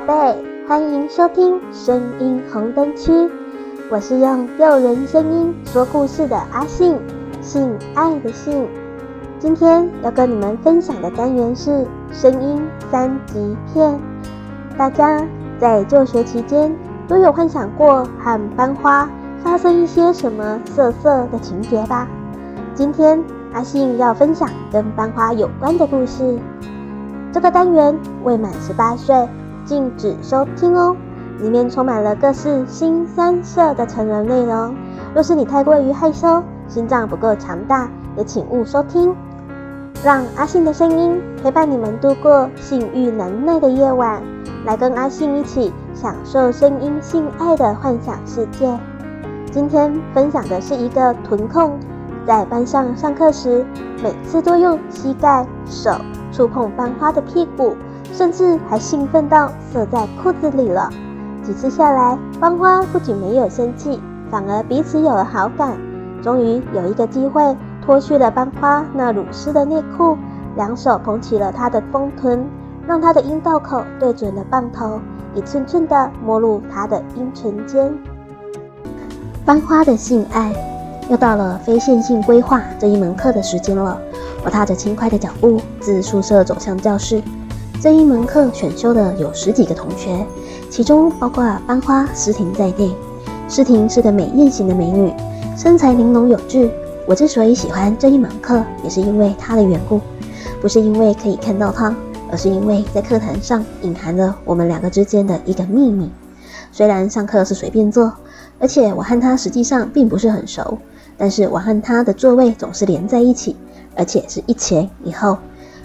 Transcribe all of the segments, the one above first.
宝贝，欢迎收听声音红灯区。我是用诱人声音说故事的阿信，信爱的信。今天要跟你们分享的单元是声音三级片。大家在就学期间都有幻想过和班花发生一些什么色色的情节吧？今天阿信要分享跟班花有关的故事。这个单元未满十八岁禁止收听哦，里面充满了各式新三色的成人内容。若是你太过于害羞，心脏不够强大，也请勿收听。让阿信的声音陪伴你们度过性欲难耐的夜晚，来跟阿信一起享受声音性爱的幻想世界。今天分享的是一个臀控，在班上上课时，每次都用膝盖、手。触碰班花的屁股，甚至还兴奋到射在裤子里了。几次下来，班花不仅没有生气，反而彼此有了好感。终于有一个机会，脱去了班花那乳湿的内裤，两手捧起了她的丰臀，让她的阴道口对准了棒头，一寸寸地摸入她的阴唇间。班花的性爱，又到了非线性规划这一门课的时间了。我踏着轻快的脚步自宿舍走向教室。这一门课选修的有十几个同学，其中包括班花诗婷在内。诗婷是个美艳型的美女，身材玲珑有致。我之所以喜欢这一门课，也是因为她的缘故，不是因为可以看到她，而是因为在课堂上隐含了我们两个之间的一个秘密。虽然上课是随便坐，而且我和她实际上并不是很熟，但是我和她的座位总是连在一起。而且是一前一后，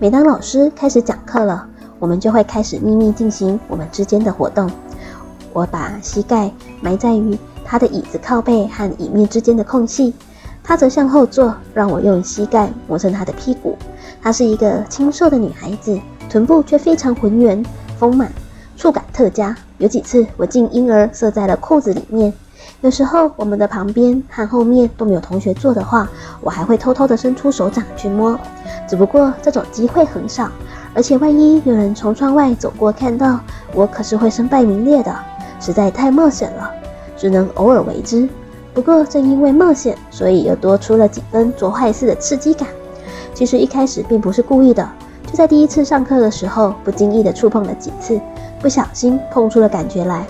每当老师开始讲课了，我们就会开始秘密进行我们之间的活动。我把膝盖埋在于他的椅子靠背和椅面之间的空隙，他则向后坐，让我用膝盖磨蹭他的屁股。她是一个清瘦的女孩子，臀部却非常浑圆丰满，触感特佳。有几次我竟婴儿射在了裤子里面。有时候我们的旁边和后面都没有同学坐的话，我还会偷偷的伸出手掌去摸。只不过这种机会很少，而且万一有人从窗外走过看到，我可是会身败名裂的，实在太冒险了，只能偶尔为之。不过正因为冒险，所以又多出了几分做坏事的刺激感。其实一开始并不是故意的，就在第一次上课的时候，不经意的触碰了几次，不小心碰出了感觉来。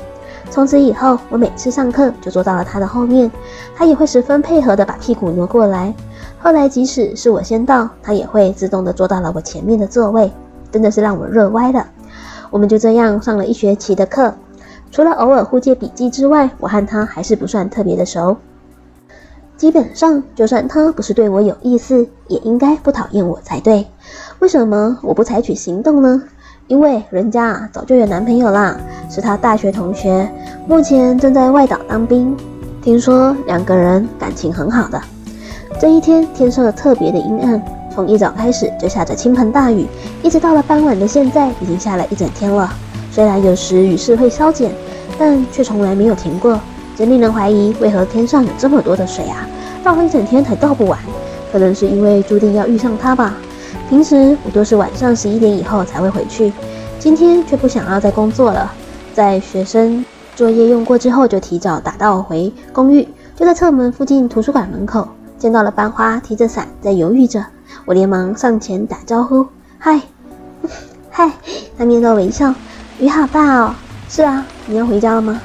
从此以后，我每次上课就坐到了他的后面，他也会十分配合的把屁股挪过来。后来，即使是我先到，他也会自动的坐到了我前面的座位，真的是让我热歪了。我们就这样上了一学期的课，除了偶尔互借笔记之外，我和他还是不算特别的熟。基本上，就算他不是对我有意思，也应该不讨厌我才对。为什么我不采取行动呢？因为人家早就有男朋友啦，是他大学同学，目前正在外岛当兵。听说两个人感情很好的。这一天天色特别的阴暗，从一早开始就下着倾盆大雨，一直到了傍晚的现在，已经下了一整天了。虽然有时雨势会稍减，但却从来没有停过，真令人怀疑为何天上有这么多的水啊，倒了一整天才倒不完。可能是因为注定要遇上他吧。平时我都是晚上十一点以后才会回去，今天却不想要再工作了。在学生作业用过之后，就提早打道回公寓。就在侧门附近图书馆门口，见到了班花提着伞在犹豫着。我连忙上前打招呼：“嗨，嗨！”他面带微笑：“雨好大哦。”“是啊，你要回家了吗？”“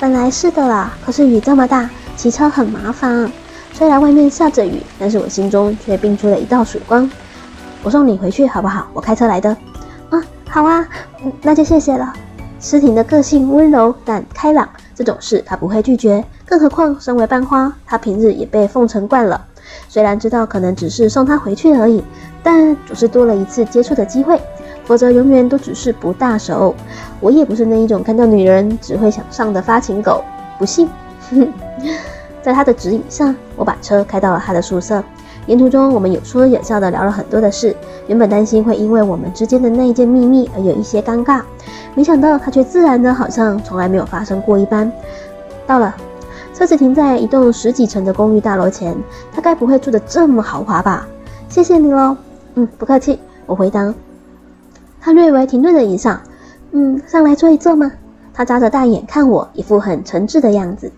本来是的啦，可是雨这么大，骑车很麻烦。虽然外面下着雨，但是我心中却迸出了一道曙光。”我送你回去好不好？我开车来的。啊，好啊，那就谢谢了。诗婷的个性温柔但开朗，这种事她不会拒绝。更何况身为班花，她平日也被奉承惯了。虽然知道可能只是送他回去而已，但总是多了一次接触的机会。否则永远都只是不大熟。我也不是那一种看到女人只会想上的发情狗。不信？在他的指引下，我把车开到了他的宿舍。沿途中，我们有说有笑的聊了很多的事。原本担心会因为我们之间的那一件秘密而有一些尴尬，没想到他却自然的，好像从来没有发生过一般。到了，车子停在一栋十几层的公寓大楼前，他该不会住得这么豪华吧？谢谢你喽。嗯，不客气。我回答。他略微停顿了一下，嗯，上来坐一坐吗？他眨着大眼看我，一副很诚挚的样子。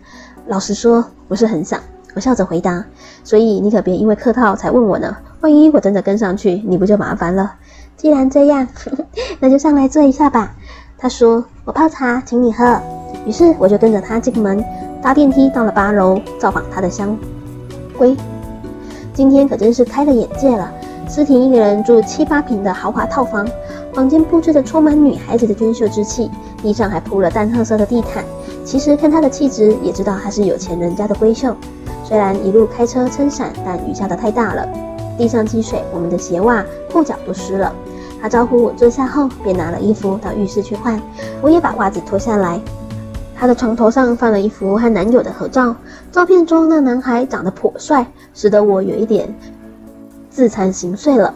老实说，不是很想。我笑着回答。所以你可别因为客套才问我呢，万一我真的跟上去，你不就麻烦了？既然这样，那就上来坐一下吧。他说：“我泡茶，请你喝。”于是我就跟着他进门，搭电梯到了八楼，造访他的香闺。今天可真是开了眼界了。思婷一个人住七八平的豪华套房，房间布置得充满女孩子的娟秀之气，地上还铺了淡褐色的地毯。其实看她的气质，也知道她是有钱人家的闺秀。虽然一路开车撑伞，但雨下得太大了，地上积水，我们的鞋袜、裤脚都湿了。他招呼我坐下后，便拿了衣服到浴室去换。我也把袜子脱下来。她的床头上放了一幅和男友的合照，照片中那男孩长得颇帅，使得我有一点自惭形秽了。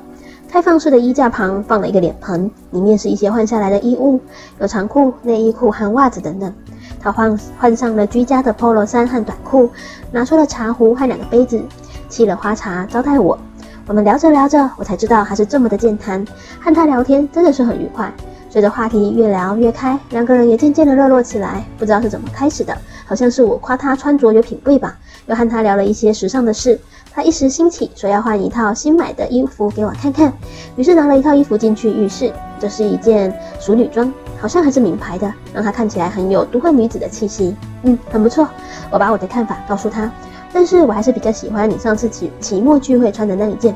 开放式的衣架旁放了一个脸盆，里面是一些换下来的衣物，有长裤、内衣裤和袜子等等。他换换上了居家的 polo 衫和短裤，拿出了茶壶和两个杯子，沏了花茶招待我。我们聊着聊着，我才知道他是这么的健谈，和他聊天真的是很愉快。随着话题越聊越开，两个人也渐渐的热络起来。不知道是怎么开始的，好像是我夸他穿着有品味吧，又和他聊了一些时尚的事。他一时兴起，说要换一套新买的衣服给我看看，于是拿了一套衣服进去浴室。这是一件淑女装，好像还是名牌的，让她看起来很有都会女子的气息。嗯，很不错。我把我的看法告诉他，但是我还是比较喜欢你上次期期末聚会穿的那一件。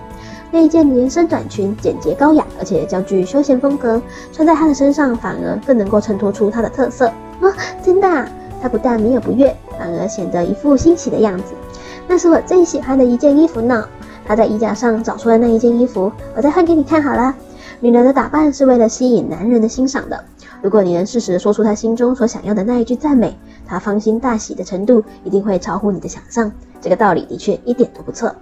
那一件连身短裙，简洁高雅，而且较具休闲风格，穿在她的身上反而更能够衬托出她的特色。哦，真的啊？她不但没有不悦，反而显得一副欣喜的样子。那是我最喜欢的一件衣服呢。她在衣架上找出了那一件衣服，我再换给你看好了。女人的打扮是为了吸引男人的欣赏的。如果你能适时说出她心中所想要的那一句赞美，他芳心大喜的程度一定会超乎你的想象。这个道理的确一点都不错。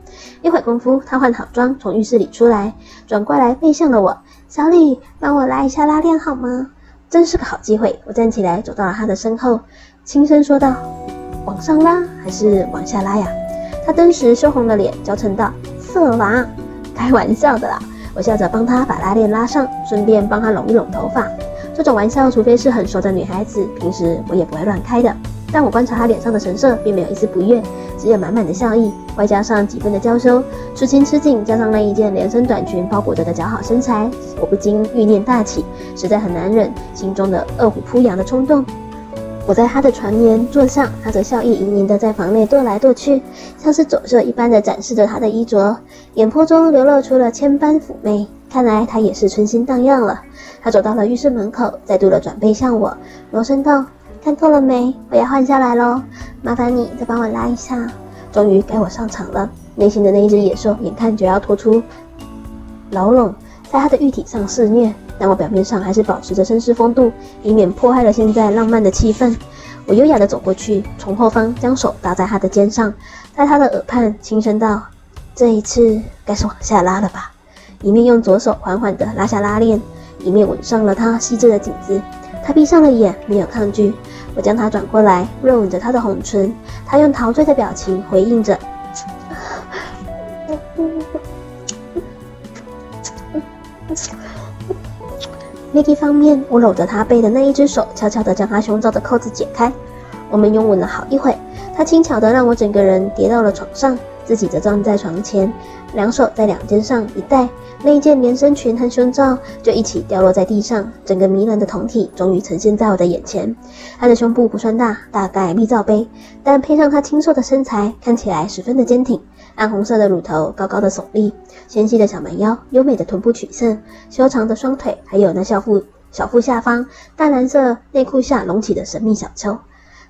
一会功夫，她换好妆从浴室里出来，转过来背向了我：“小李，帮我拉一下拉链好吗？”真是个好机会。我站起来走到了她的身后，轻声说道：“往上拉还是往下拉呀？”她顿时羞红了脸，娇嗔道：“色狼，开玩笑的啦！”我笑着帮她把拉链拉上，顺便帮她拢一拢头发。这种玩笑，除非是很熟的女孩子，平时我也不会乱开的。但我观察她脸上的神色，并没有一丝不悦。只有满满的笑意，外加上几分的娇羞，吃轻吃紧，加上那一件连身短裙包裹着的姣好身材，我不禁欲念大起，实在很难忍心中的饿虎扑羊的冲动。我在他的床沿坐上，他则笑意盈盈的在房内踱来踱去，像是走秀一般的展示着他的衣着，眼波中流露出了千般妩媚。看来他也是春心荡漾了。他走到了浴室门口，再度的转背向我，柔声道。看够了没？我要换下来喽，麻烦你再帮我拉一下。终于该我上场了，内心的那一只野兽眼看就要拖出牢笼，在他的玉体上肆虐，但我表面上还是保持着绅士风度，以免破坏了现在浪漫的气氛。我优雅的走过去，从后方将手搭在他的肩上，在他的耳畔轻声道：“这一次该是往下拉了吧？”一面用左手缓缓地拉下拉链，一面吻上了他细致的颈子。他闭上了眼，没有抗拒。我将他转过来，热吻着他的红唇。他用陶醉的表情回应着。另一方面，我搂着他背的那一只手，悄悄地将他胸罩的扣子解开。我们拥吻了好一会。他轻巧地让我整个人跌到了床上，自己则站在床前，两手在两肩上一带。那一件连身裙和胸罩就一起掉落在地上，整个迷人的酮体终于呈现在我的眼前。她的胸部不算大，大概立罩杯，但配上她清瘦的身材，看起来十分的坚挺。暗红色的乳头高高的耸立，纤细的小蛮腰，优美的臀部曲线，修长的双腿，还有那小腹小腹下方淡蓝色内裤下隆起的神秘小丘。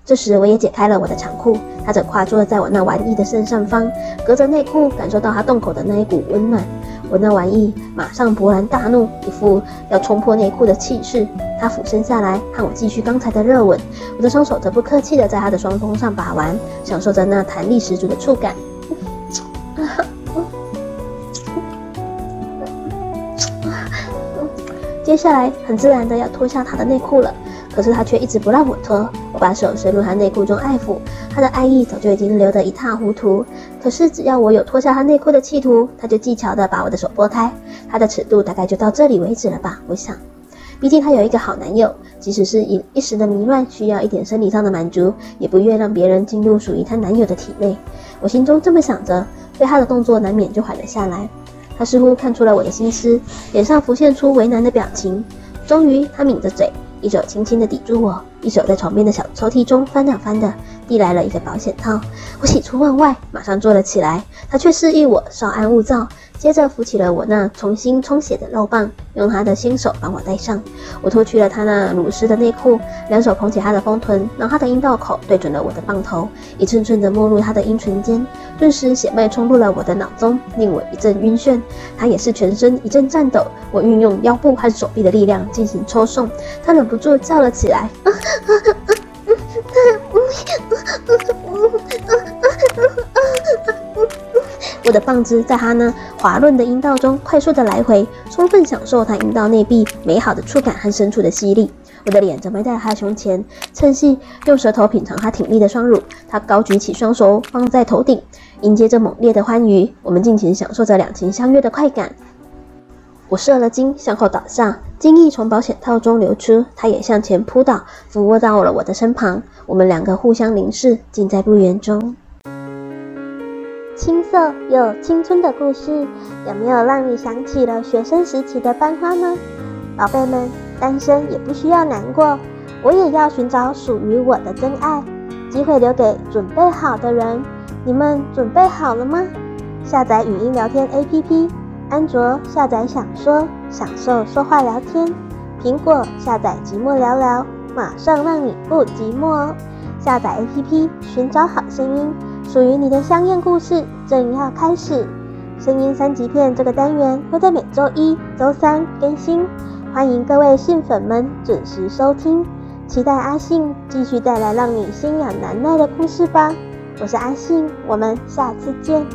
这时，我也解开了我的长裤，他则跨坐在我那玩意的正上方，隔着内裤感受到他洞口的那一股温暖。我那玩意马上勃然大怒，一副要冲破内裤的气势。他俯身下来，和我继续刚才的热吻。我的双手则不客气地在他的双峰上把玩，享受着那弹力十足的触感。接下来，很自然的要脱下他的内裤了。可是他却一直不让我脱，我把手伸入他内裤中爱抚，他的爱意早就已经流得一塌糊涂。可是只要我有脱下他内裤的企图，他就技巧地把我的手拨开，他的尺度大概就到这里为止了吧？我想，毕竟她有一个好男友，即使是一一时的迷乱，需要一点生理上的满足，也不愿让别人进入属于她男友的体内。我心中这么想着，被她的动作难免就缓了下来。她似乎看出了我的心思，脸上浮现出为难的表情。终于，她抿着嘴，一手轻轻地抵住我，一手在床边的小抽屉中翻啊翻的。递来了一个保险套，我喜出望外，马上坐了起来。他却示意我稍安勿躁，接着扶起了我那重新充血的肉棒，用他的新手帮我戴上。我脱去了他那乳湿的内裤，两手捧起他的丰臀，让他的阴道口对准了我的棒头，一寸寸的没入他的阴唇间。顿时血脉冲入了我的脑中，令我一阵晕眩。他也是全身一阵颤抖。我运用腰部和手臂的力量进行抽送，他忍不住叫了起来。啊啊啊我的棒子在他那滑润的阴道中快速的来回，充分享受他阴道内壁美好的触感和深处的吸力。我的脸则埋在他胸前，趁隙用舌头品尝他挺立的双乳。他高举起双手放在头顶，迎接着猛烈的欢愉。我们尽情享受着两情相悦的快感。我射了精，向后倒下，精液从保险套中流出，他也向前扑倒，俯卧到了我的身旁。我们两个互相凝视，尽在不言中。青涩又青春的故事，有没有让你想起了学生时期的班花呢？宝贝们，单身也不需要难过，我也要寻找属于我的真爱。机会留给准备好的人，你们准备好了吗？下载语音聊天 APP，安卓下载享说，享受说话聊天；苹果下载寂寞聊聊，马上让你不寂寞哦。下载 APP，寻找好声音。属于你的香艳故事正要开始，声音三级片这个单元会在每周一、周三更新，欢迎各位信粉们准时收听，期待阿信继续带来让你心痒难耐的故事吧。我是阿信，我们下次见。